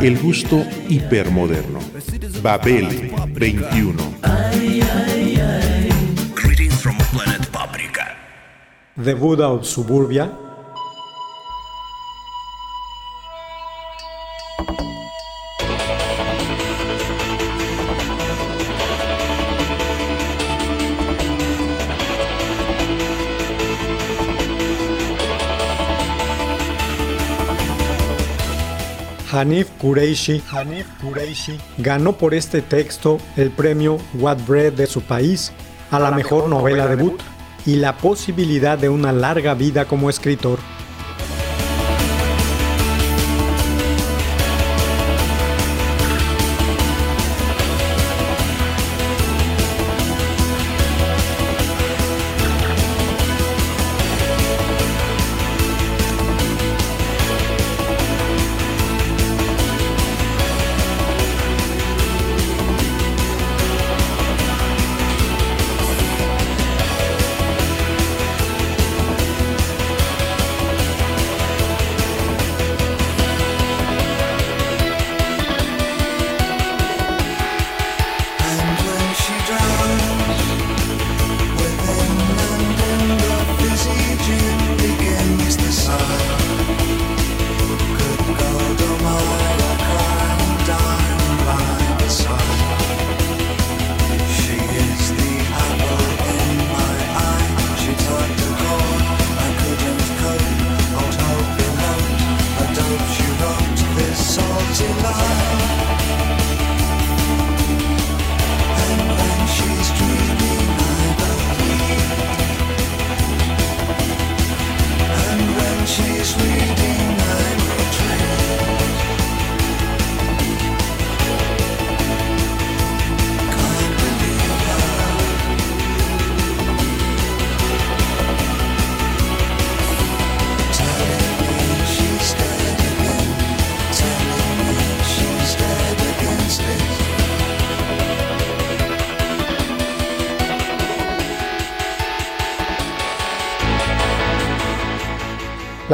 El gusto hipermoderno. Babel 21. Greetings from planet Paprika. The Buddha of Suburbia, Hanif Kureishi, ganó por este texto el premio What Bread de su país a la mejor novela debut y la posibilidad de una larga vida como escritor.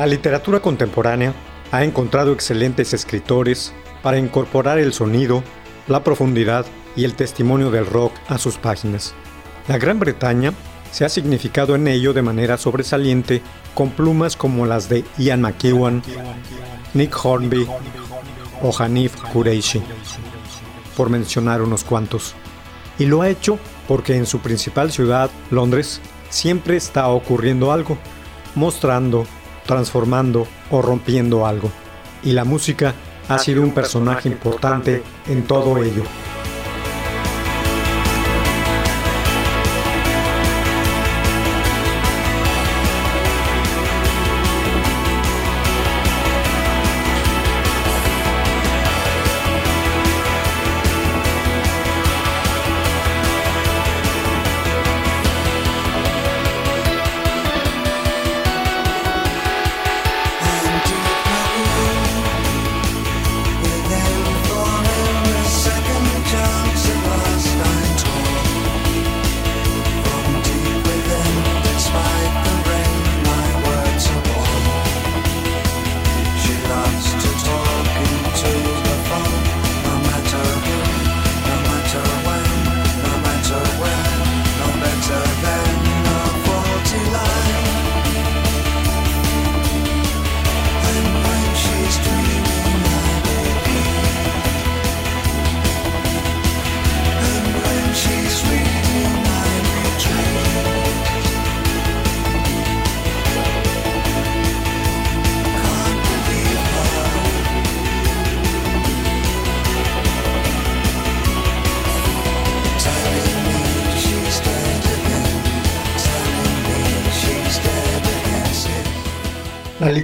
Literatura contemporánea ha encontrado excelentes escritores para incorporar el sonido, la profundidad y el testimonio del rock a sus páginas. La Gran Bretaña se ha significado en ello de manera sobresaliente con plumas como las de Ian McEwan, Nick Hornby o Hanif Kureishi, por mencionar unos cuantos. Y lo ha hecho porque en su principal ciudad, Londres, siempre está ocurriendo algo, mostrando, transformando o rompiendo algo. Y la música ha sido un personaje importante en todo ello.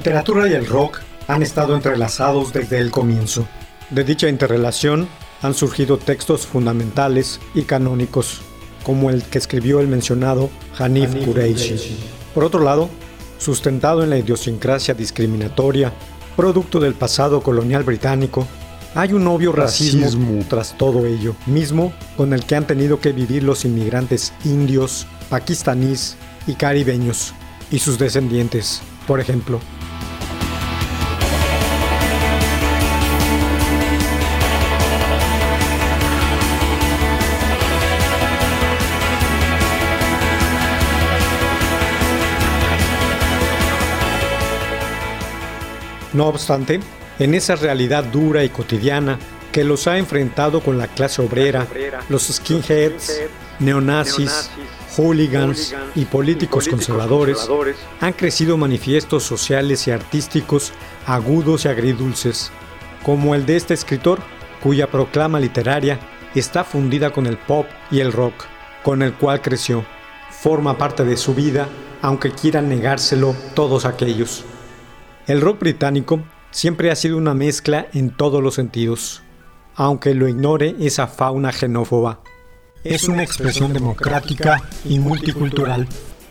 Literatura y el rock han estado entrelazados desde el comienzo. De dicha interrelación han surgido textos fundamentales y canónicos, como el que escribió el mencionado Hanif Kureishi. Por otro lado, sustentado en la idiosincrasia discriminatoria, producto del pasado colonial británico, hay un obvio racismo, Racismo. tras todo ello, mismo con el que han tenido que vivir los inmigrantes indios, pakistaníes y caribeños, y sus descendientes, por ejemplo. No obstante, en esa realidad dura y cotidiana que los ha enfrentado con la clase obrera, los skinheads, neonazis, hooligans y políticos conservadores, han crecido manifiestos sociales y artísticos agudos y agridulces, como el de este escritor, cuya proclama literaria está fundida con el pop y el rock, con el cual creció. Forma parte de su vida, aunque quieran negárselo todos aquellos. El rock británico siempre ha sido una mezcla en todos los sentidos, aunque lo ignore esa fauna xenófoba. Es una expresión democrática y multicultural.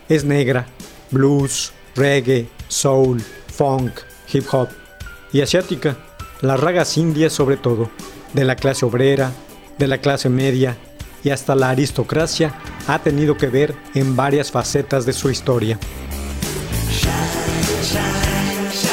Es negra, blues, reggae, soul, funk, hip hop y asiática, las ragas indias sobre todo, de la clase obrera, de la clase media y hasta la aristocracia ha tenido que ver en varias facetas de su historia. shine, shine.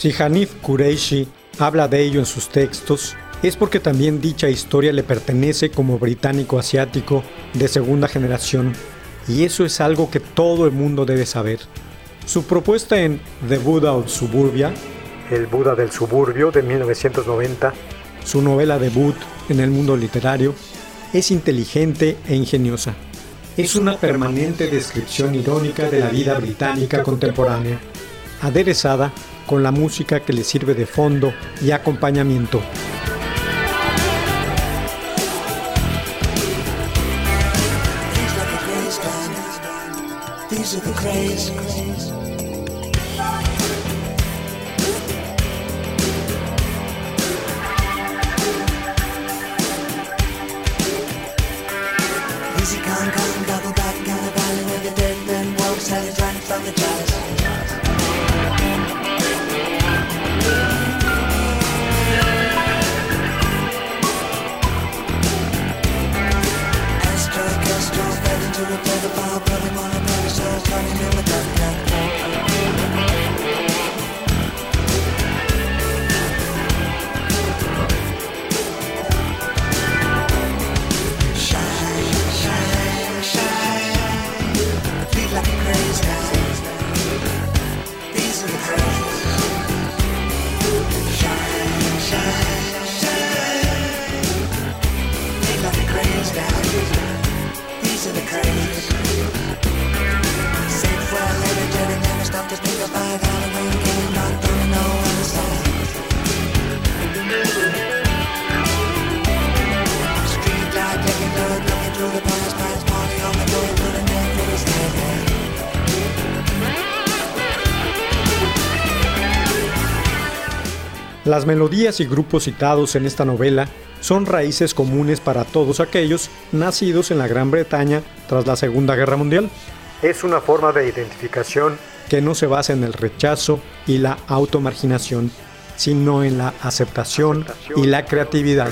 Si Hanif Kureishi habla de ello en sus textos, es porque también dicha historia le pertenece como británico asiático de segunda generación, y eso es algo que todo el mundo debe saber. Su propuesta en The Buddha of Suburbia, El Buda del Suburbio de 1990, su novela debut en el mundo literario, es inteligente e ingeniosa. Es una permanente descripción irónica de la vida británica contemporánea, aderezada con la música que le sirve de fondo y acompañamiento. Las melodías y grupos citados en esta novela son raíces comunes para todos aquellos nacidos en la Gran Bretaña tras la Segunda Guerra Mundial. Es una forma de identificación que no se basa en el rechazo y la automarginación, sino en la aceptación y la creatividad.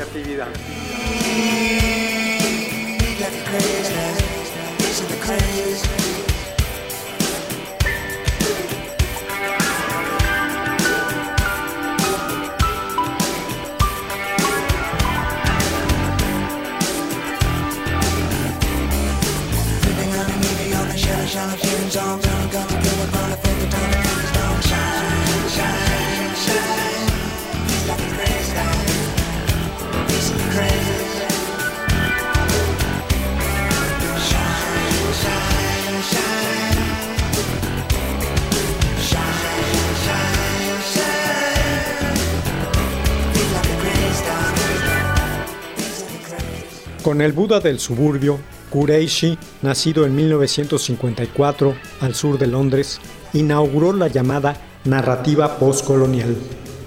Con el Buda del suburbio, Kureishi, nacido en 1954 al sur de Londres, inauguró la llamada narrativa postcolonial,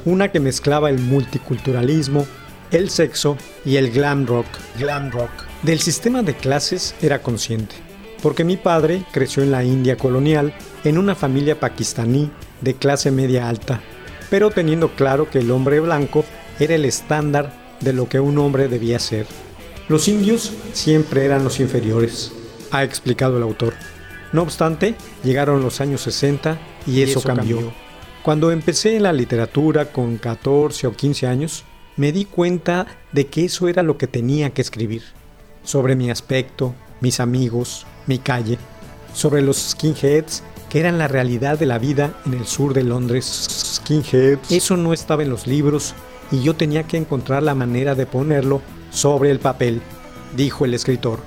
una que mezclaba el multiculturalismo, el sexo y el glam rock. Glam rock. Del sistema de clases era consciente, porque mi padre creció en la India colonial en una familia pakistaní de clase media alta, pero teniendo claro que el hombre blanco era el estándar de lo que un hombre debía ser. Los indios siempre eran los inferiores, ha explicado el autor. No obstante, llegaron los años 60 y, eso, cambió. Cuando empecé en la literatura con 14 o 15 años, me di cuenta de que eso era lo que tenía que escribir. Sobre mi aspecto, mis amigos, mi calle, sobre los skinheads que eran la realidad de la vida en el sur de Londres. Skinheads. Eso no estaba en los libros y yo tenía que encontrar la manera de ponerlo sobre el papel, dijo el escritor.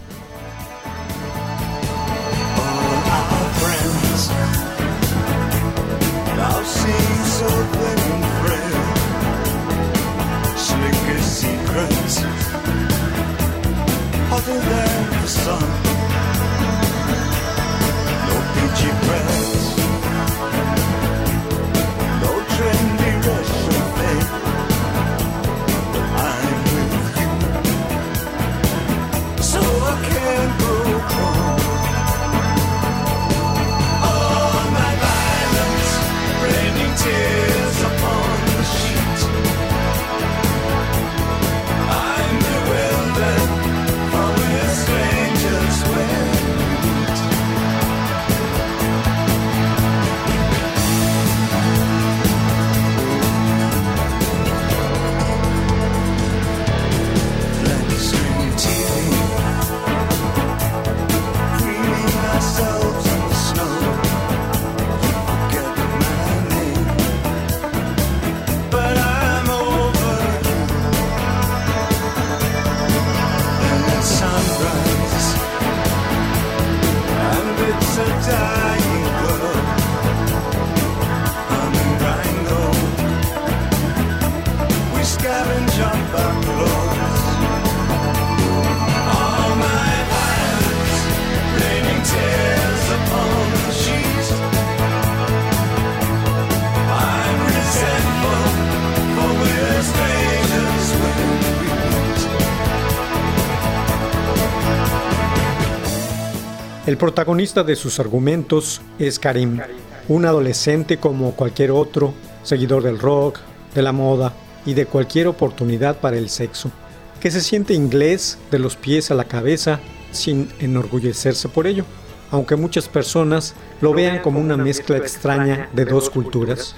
El protagonista de sus argumentos es Karim, un adolescente como cualquier otro, seguidor del rock, de la moda y de cualquier oportunidad para el sexo, que se siente inglés de los pies a la cabeza sin enorgullecerse por ello, aunque muchas personas lo vean como una mezcla extraña de dos culturas.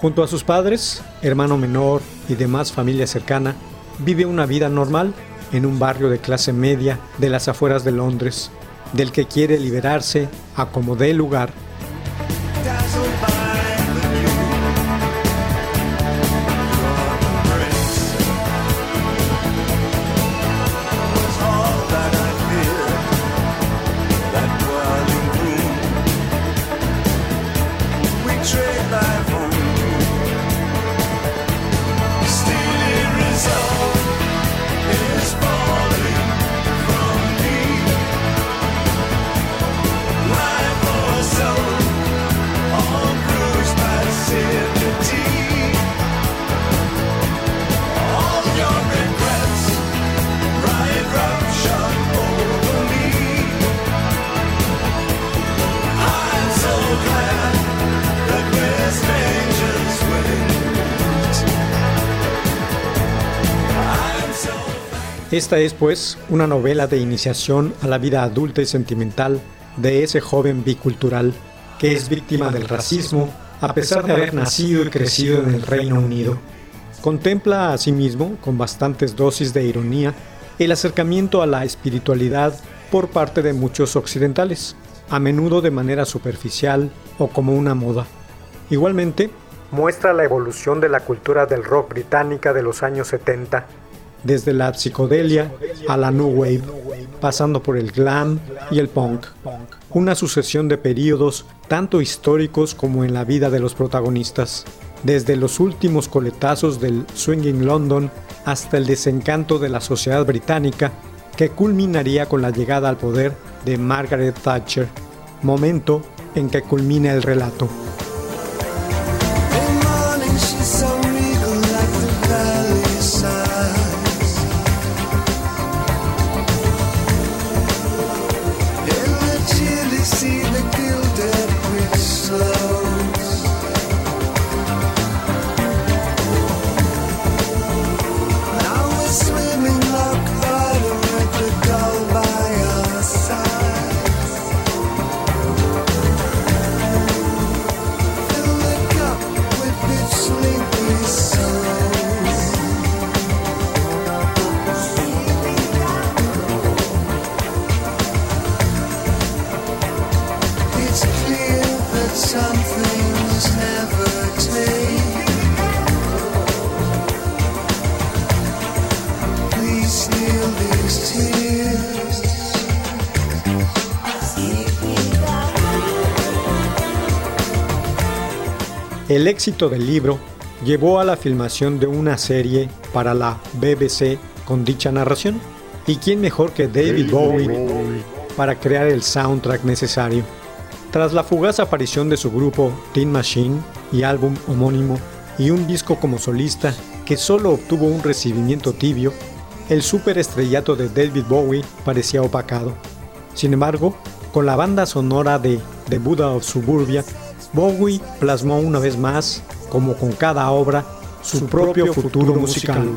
Junto a sus padres, hermano menor y demás familia cercana, vive una vida normal en un barrio de clase media de las afueras de Londres, del que quiere liberarse a como dé lugar. Esta es, pues, una novela de iniciación a la vida adulta y sentimental de ese joven bicultural que es víctima del racismo a pesar de haber nacido y crecido en el Reino Unido. Contempla a sí con bastantes dosis de ironía, el acercamiento a la espiritualidad por parte de muchos occidentales, a menudo de manera superficial o como una moda. Igualmente, muestra la evolución de la cultura del rock británica de los años 70, desde la psicodelia a la new wave, pasando por el glam y el punk. Una sucesión de periodos tanto históricos como en la vida de los protagonistas, desde los últimos coletazos del swinging London hasta el desencanto de la sociedad británica que culminaría con la llegada al poder de Margaret Thatcher, momento en que culmina el relato. El éxito del libro llevó a la filmación de una serie para la BBC con dicha narración. ¿Y quién mejor que David Bowie para crear el soundtrack necesario? Tras la fugaz aparición de su grupo Teen Machine y álbum homónimo y un disco como solista que solo obtuvo un recibimiento tibio, el superestrellato de David Bowie parecía opacado. Sin embargo, con la banda sonora de The Buddha of Suburbia, Bowie plasmó una vez más, como con cada obra, su propio futuro musical.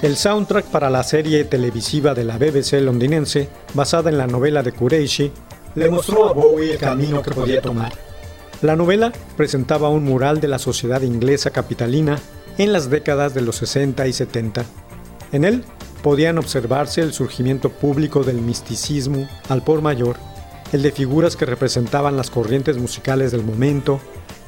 El soundtrack para la serie televisiva de la BBC londinense, basada en la novela de Qureshi, le mostró a Bowie el camino que podía tomar. La novela presentaba un mural de la sociedad inglesa capitalina en las décadas de los 60 y 70. En él podían observarse el surgimiento público del misticismo al por mayor, el de figuras que representaban las corrientes musicales del momento,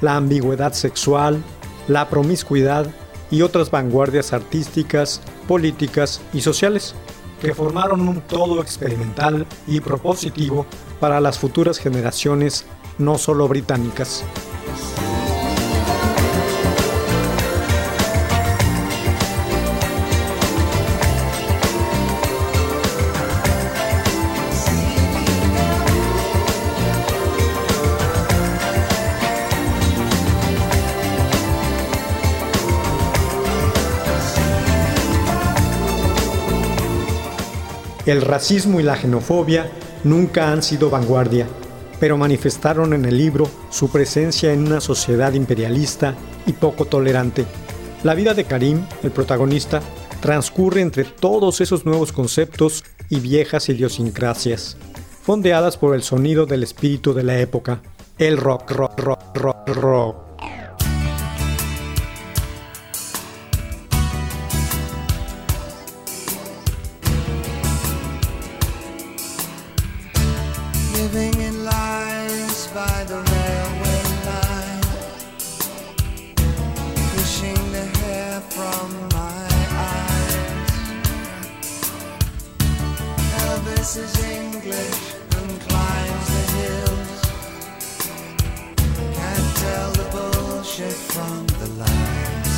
la ambigüedad sexual, la promiscuidad y otras vanguardias artísticas, políticas y sociales, que formaron un todo experimental y propositivo para las futuras generaciones no solo británicas. El racismo y la xenofobia nunca han sido vanguardia, pero manifestaron en el libro su presencia en una sociedad imperialista y poco tolerante. La vida de Karim, el protagonista, transcurre entre todos esos nuevos conceptos y viejas idiosincrasias, fondeadas por el sonido del espíritu de la época, el rock, rock, rock, rock, rock. living in lies by the railway line, pushing the hair from my eyes. Elvis is English and climbs the hills. Can't tell the bullshit from the lies.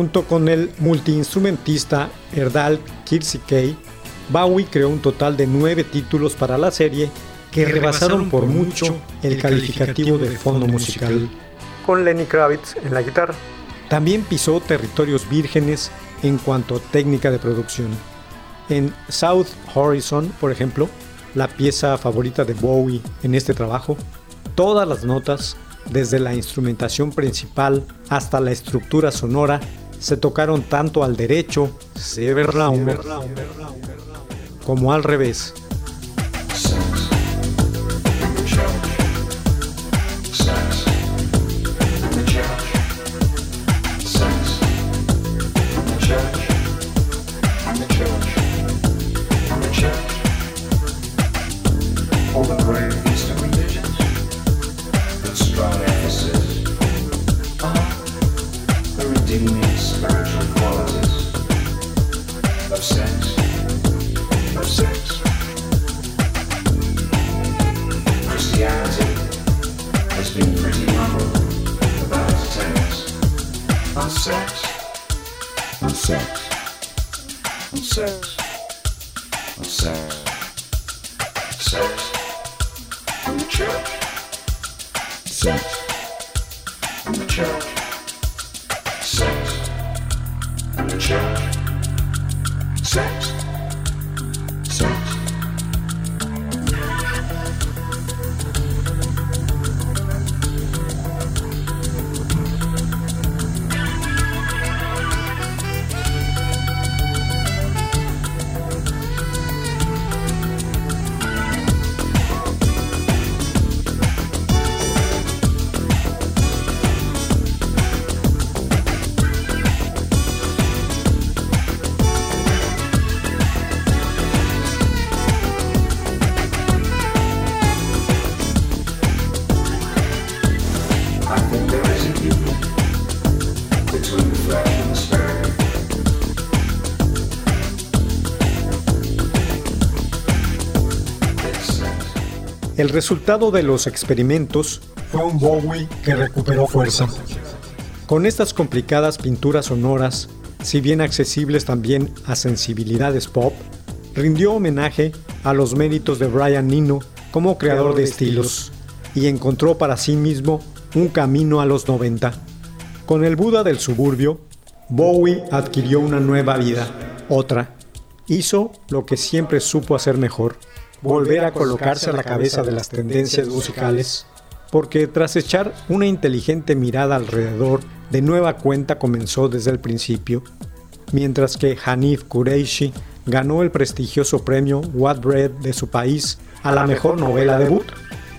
Junto con el multiinstrumentista Erdal Kirsikei, Bowie creó un total de nueve títulos para la serie que rebasaron por mucho el calificativo de fondo musical, con Lenny Kravitz en la guitarra. También pisó territorios vírgenes en cuanto a técnica de producción. En South Horizon, por ejemplo, la pieza favorita de Bowie en este trabajo, todas las notas, desde la instrumentación principal hasta la estructura sonora, se tocaron tanto al derecho, Severlaumer, como al revés. Sex, sex, sex, sex. In the church. Sex. In the church. Sex. In the church. Sex. El resultado de los experimentos fue un Bowie que recuperó fuerza. Con estas complicadas pinturas sonoras, si bien accesibles también a sensibilidades pop, rindió homenaje a los méritos de Brian Eno como creador de estilos y encontró para sí mismo un camino a los 90. Con el Buda del suburbio, Bowie adquirió una nueva vida, otra. Hizo lo que siempre supo hacer mejor, volver a colocarse a la cabeza de las tendencias musicales, porque tras echar una inteligente mirada alrededor, de nueva cuenta comenzó desde el principio, mientras que Hanif Kureishi ganó el prestigioso premio What Bread de su país a la mejor novela debut,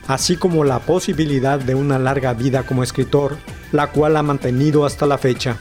así como la posibilidad de una larga vida como escritor, la cual ha mantenido hasta la fecha.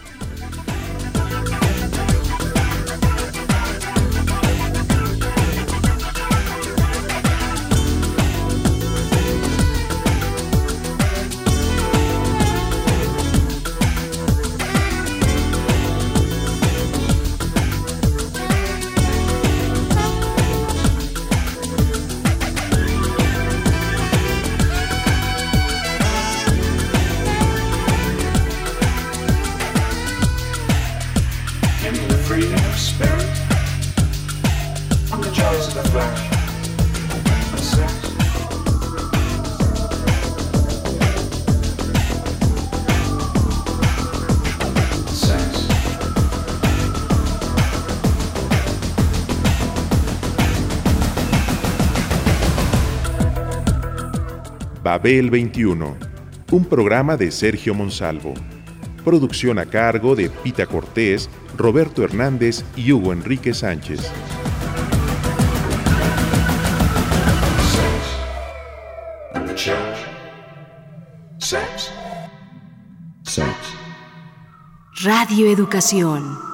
Babel 21, un programa de Sergio Monsalvo. Producción a cargo de Pita Cortés Roberto Hernández y Hugo Enrique Sánchez. Radio Educación.